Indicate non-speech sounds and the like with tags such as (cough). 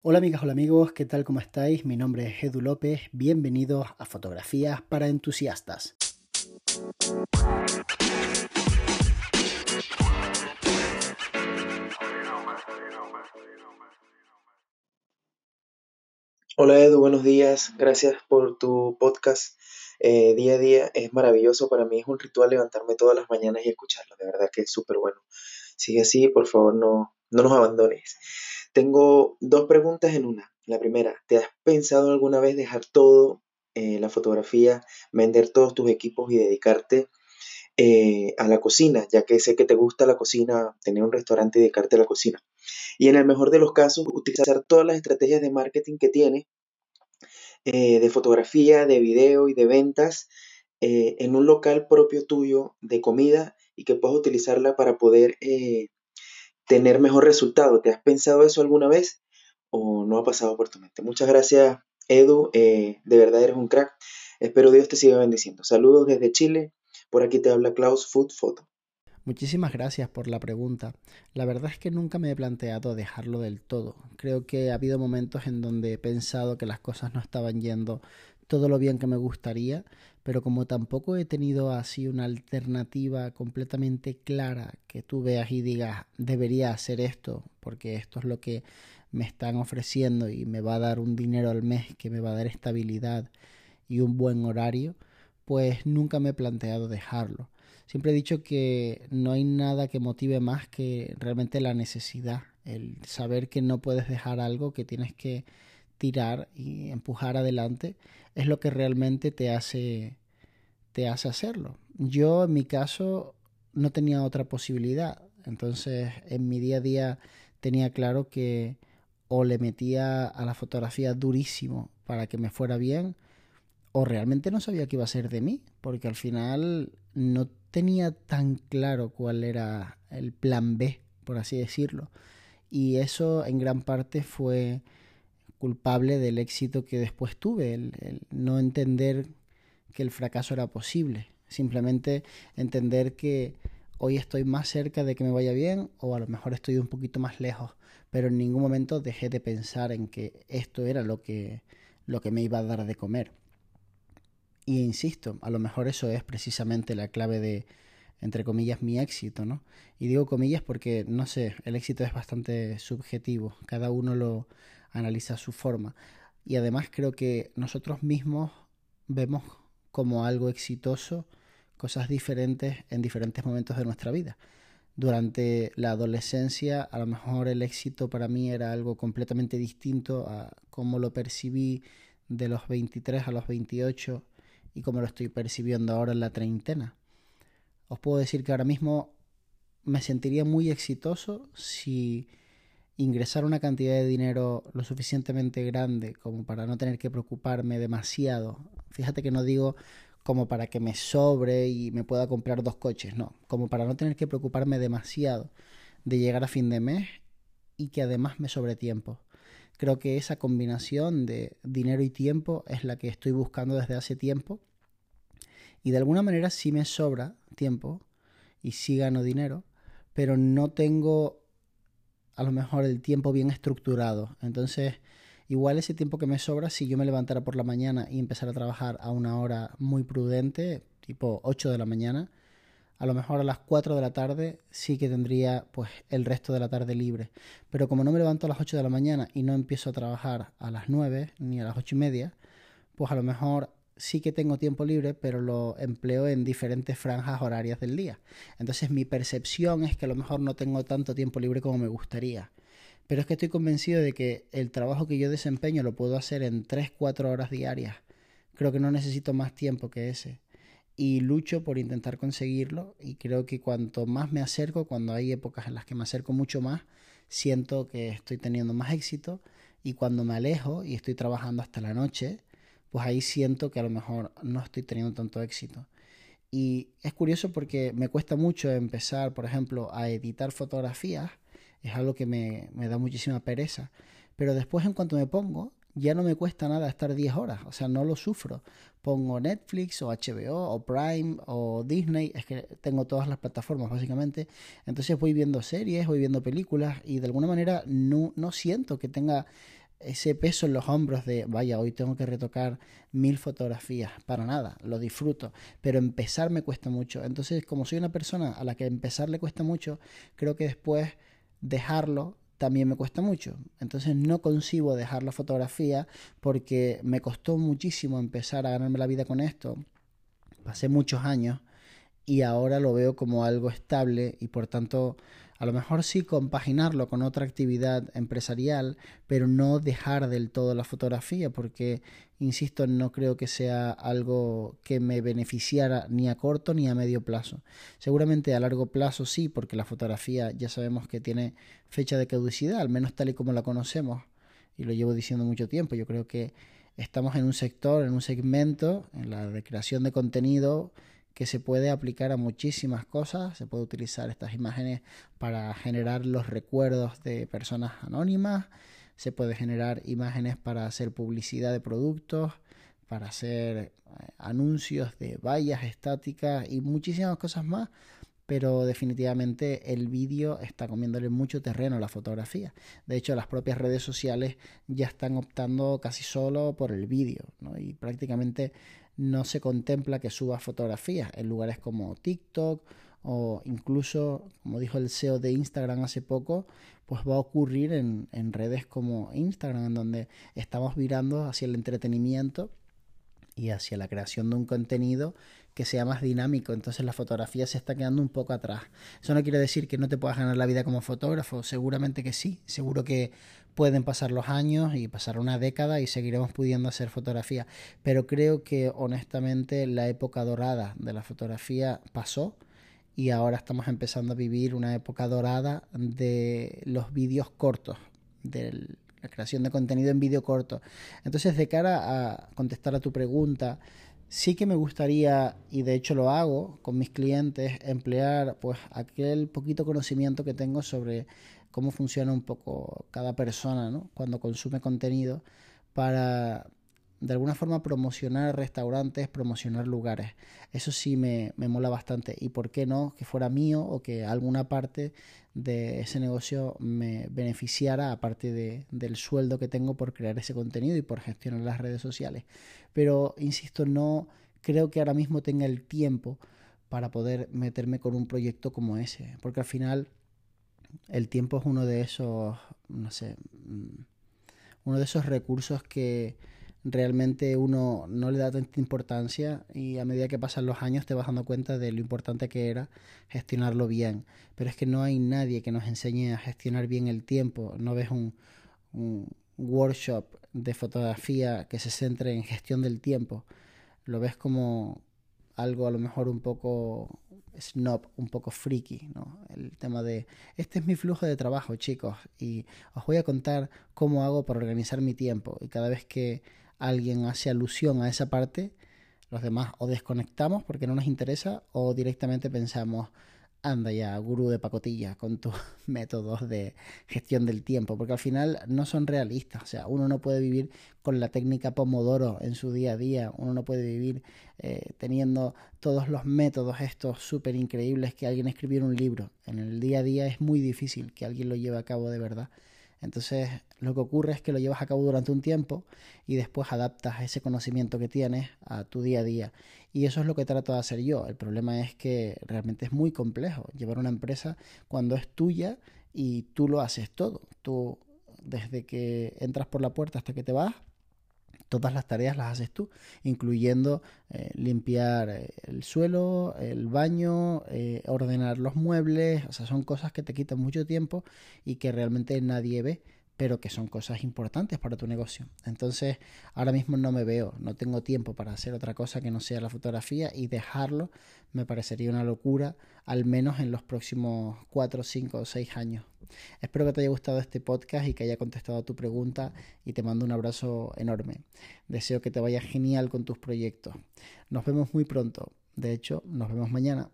Hola amigas, hola amigos, ¿qué tal? ¿Cómo estáis? Mi nombre es Edu López, bienvenidos a Fotografías para Entusiastas. Hola Edu, buenos días, gracias por tu podcast. Eh, día a día es maravilloso, para mí es un ritual levantarme todas las mañanas y escucharlo, de verdad que es súper bueno. Sigue así, por favor no, no nos abandones. Tengo dos preguntas en una. La primera, ¿te has pensado alguna vez dejar todo, eh, la fotografía, vender todos tus equipos y dedicarte eh, a la cocina, ya que sé que te gusta la cocina, tener un restaurante y dedicarte a la cocina? Y en el mejor de los casos, utilizar todas las estrategias de marketing que tienes, eh, de fotografía, de video y de ventas, en un local propio tuyo de comida y que puedas utilizarla para poder tener mejor resultado. ¿Te has pensado eso alguna vez o no ha pasado por tu mente? Muchas gracias, Edu. Eh, de verdad eres un crack. Espero Dios te siga bendiciendo. Saludos desde Chile. Por aquí te habla Klaus Food Photo. Muchísimas gracias por la pregunta. La verdad es que nunca me he planteado dejarlo del todo. Creo que ha habido momentos en donde he pensado que las cosas no estaban yendo todo lo bien que me gustaría, pero como tampoco he tenido así una alternativa completamente clara que tú veas y digas debería hacer esto porque esto es lo que me están ofreciendo y me va a dar un dinero al mes que me va a dar estabilidad y un buen horario, pues nunca me he planteado dejarlo. Siempre he dicho que no hay nada que motive más que realmente la necesidad, el saber que no puedes dejar algo, que tienes que tirar y empujar adelante es lo que realmente te hace te hace hacerlo. Yo en mi caso no tenía otra posibilidad, entonces en mi día a día tenía claro que o le metía a la fotografía durísimo para que me fuera bien o realmente no sabía qué iba a ser de mí, porque al final no tenía tan claro cuál era el plan B, por así decirlo. Y eso en gran parte fue culpable del éxito que después tuve, el, no entender que el fracaso era posible, simplemente entender que hoy estoy más cerca de que me vaya bien o a lo mejor estoy un poquito más lejos, pero en ningún momento dejé de pensar en que esto era lo que, lo que me iba a dar de comer. Y insisto, a lo mejor eso es precisamente la clave de, entre comillas, mi éxito, ¿no? Y digo comillas porque, no sé, el éxito es bastante subjetivo, cada uno lo, analiza su forma. Y además creo que nosotros mismos vemos como algo exitoso cosas diferentes en diferentes momentos de nuestra vida. Durante la adolescencia a lo mejor el éxito para mí era algo completamente distinto a cómo lo percibí de los 23 a los 28 y cómo lo estoy percibiendo ahora en la treintena. Os puedo decir que ahora mismo me sentiría muy exitoso si ingresar una cantidad de dinero lo suficientemente grande como para no tener que preocuparme demasiado. Fíjate que no digo como para que me sobre y me pueda comprar dos coches, no, como para no tener que preocuparme demasiado de llegar a fin de mes y que además me sobre tiempo. Creo que esa combinación de dinero y tiempo es la que estoy buscando desde hace tiempo y de alguna manera sí me sobra tiempo y sí gano dinero, pero no tengo a lo mejor el tiempo bien estructurado. Entonces, igual ese tiempo que me sobra, si yo me levantara por la mañana y empezara a trabajar a una hora muy prudente, tipo 8 de la mañana, a lo mejor a las 4 de la tarde sí que tendría pues el resto de la tarde libre. Pero como no me levanto a las 8 de la mañana y no empiezo a trabajar a las 9 ni a las 8 y media, pues a lo mejor sí que tengo tiempo libre, pero lo empleo en diferentes franjas horarias del día. Entonces mi percepción es que a lo mejor no tengo tanto tiempo libre como me gustaría. Pero es que estoy convencido de que el trabajo que yo desempeño lo puedo hacer en 3-4 horas diarias. Creo que no necesito más tiempo que ese. Y lucho por intentar conseguirlo y creo que cuanto más me acerco, cuando hay épocas en las que me acerco mucho más, siento que estoy teniendo más éxito y cuando me alejo y estoy trabajando hasta la noche, pues ahí siento que a lo mejor no estoy teniendo tanto éxito. Y es curioso porque me cuesta mucho empezar, por ejemplo, a editar fotografías. Es algo que me, me, da muchísima pereza. Pero después en cuanto me pongo, ya no me cuesta nada estar 10 horas. O sea, no lo sufro. Pongo Netflix o HBO o Prime o Disney. Es que tengo todas las plataformas básicamente. Entonces voy viendo series, voy viendo películas y de alguna manera no, no siento que tenga ese peso en los hombros de, vaya, hoy tengo que retocar mil fotografías, para nada, lo disfruto, pero empezar me cuesta mucho. Entonces, como soy una persona a la que empezar le cuesta mucho, creo que después dejarlo también me cuesta mucho. Entonces no concibo dejar la fotografía porque me costó muchísimo empezar a ganarme la vida con esto. Pasé muchos años y ahora lo veo como algo estable y por tanto a lo mejor sí compaginarlo con otra actividad empresarial, pero no dejar del todo la fotografía, porque, insisto, no creo que sea algo que me beneficiara ni a corto ni a medio plazo. Seguramente a largo plazo sí, porque la fotografía ya sabemos que tiene fecha de caducidad, al menos tal y como la conocemos, y lo llevo diciendo mucho tiempo. Yo creo que estamos en un sector, en un segmento, en la de creación de contenido, que se puede aplicar a muchísimas cosas. Se puede utilizar estas imágenes para generar los recuerdos de personas anónimas. Se puede generar imágenes para hacer publicidad de productos, para hacer eh, anuncios de vallas estáticas y muchísimas cosas más. Pero definitivamente el vídeo está comiéndole mucho terreno a la fotografía. De hecho, las propias redes sociales ya están optando casi solo por el vídeo. Y prácticamente no se contempla que suba fotografías en lugares como TikTok o incluso, como dijo el CEO de Instagram hace poco, pues va a ocurrir en, en redes como Instagram, en donde estamos virando hacia el entretenimiento y hacia la creación de un contenido que sea más dinámico. Entonces la fotografía se está quedando un poco atrás. Eso no quiere decir que no te puedas ganar la vida como fotógrafo, seguramente que sí. Seguro que pueden pasar los años y pasar una década y seguiremos pudiendo hacer fotografía. Pero creo que honestamente la época dorada de la fotografía pasó y ahora estamos empezando a vivir una época dorada de los vídeos cortos, de la creación de contenido en vídeo corto. Entonces, de cara a contestar a tu pregunta, sí que me gustaría, y de hecho lo hago con mis clientes, emplear pues aquel poquito conocimiento que tengo sobre cómo funciona un poco cada persona ¿no? cuando consume contenido para de alguna forma promocionar restaurantes, promocionar lugares. Eso sí me, me mola bastante. Y por qué no que fuera mío o que alguna parte de ese negocio me beneficiara aparte de, del sueldo que tengo por crear ese contenido y por gestionar las redes sociales. Pero, insisto, no creo que ahora mismo tenga el tiempo para poder meterme con un proyecto como ese. Porque al final el tiempo es uno de esos, no sé, mm, uno de esos recursos que realmente uno no le da tanta importancia y a medida que pasan los años te vas dando cuenta de lo importante que era gestionarlo bien. Pero es que no hay nadie que nos enseñe a gestionar bien el tiempo. No ves un, workshop de fotografía que se centre en gestión del tiempo. Lo ves como algo a lo mejor un poco snob, un poco friki, ¿no? El tema de, este es mi flujo de trabajo, chicos, y os voy a contar cómo hago para organizar mi tiempo. Y cada vez que alguien hace alusión a esa parte, los demás o desconectamos porque no nos interesa o directamente pensamos, anda ya, gurú de pacotilla, con tus (laughs) métodos de gestión del tiempo, porque al final no son realistas. O sea, uno no puede vivir con la técnica Pomodoro en su día a día, uno no puede vivir eh, teniendo todos los métodos estos súper increíbles que alguien escribió en un libro. En el día a día es muy difícil que alguien lo lleve a cabo de verdad. Entonces lo que ocurre es que lo llevas a cabo durante un tiempo y después adaptas ese conocimiento que tienes a tu día a día. Y eso es lo que trato de hacer yo. El problema es que realmente es muy complejo llevar una empresa cuando es tuya y tú lo haces todo. Tú desde que entras por la puerta hasta que te vas, todas las tareas las haces tú, incluyendo eh, limpiar eh, el suelo, el baño, eh, ordenar los muebles, o sea, son cosas que te quitan mucho tiempo y que realmente nadie ve pero que son cosas importantes para tu negocio. Entonces, ahora mismo no me veo, no tengo tiempo para hacer otra cosa que no sea la fotografía y dejarlo me parecería una locura, al menos en los próximos 4, 5 o 6 años. Espero que te haya gustado este podcast y que haya contestado a tu pregunta y te mando un abrazo enorme. Deseo que te vaya genial con tus proyectos. Nos vemos muy pronto. De hecho, nos vemos mañana.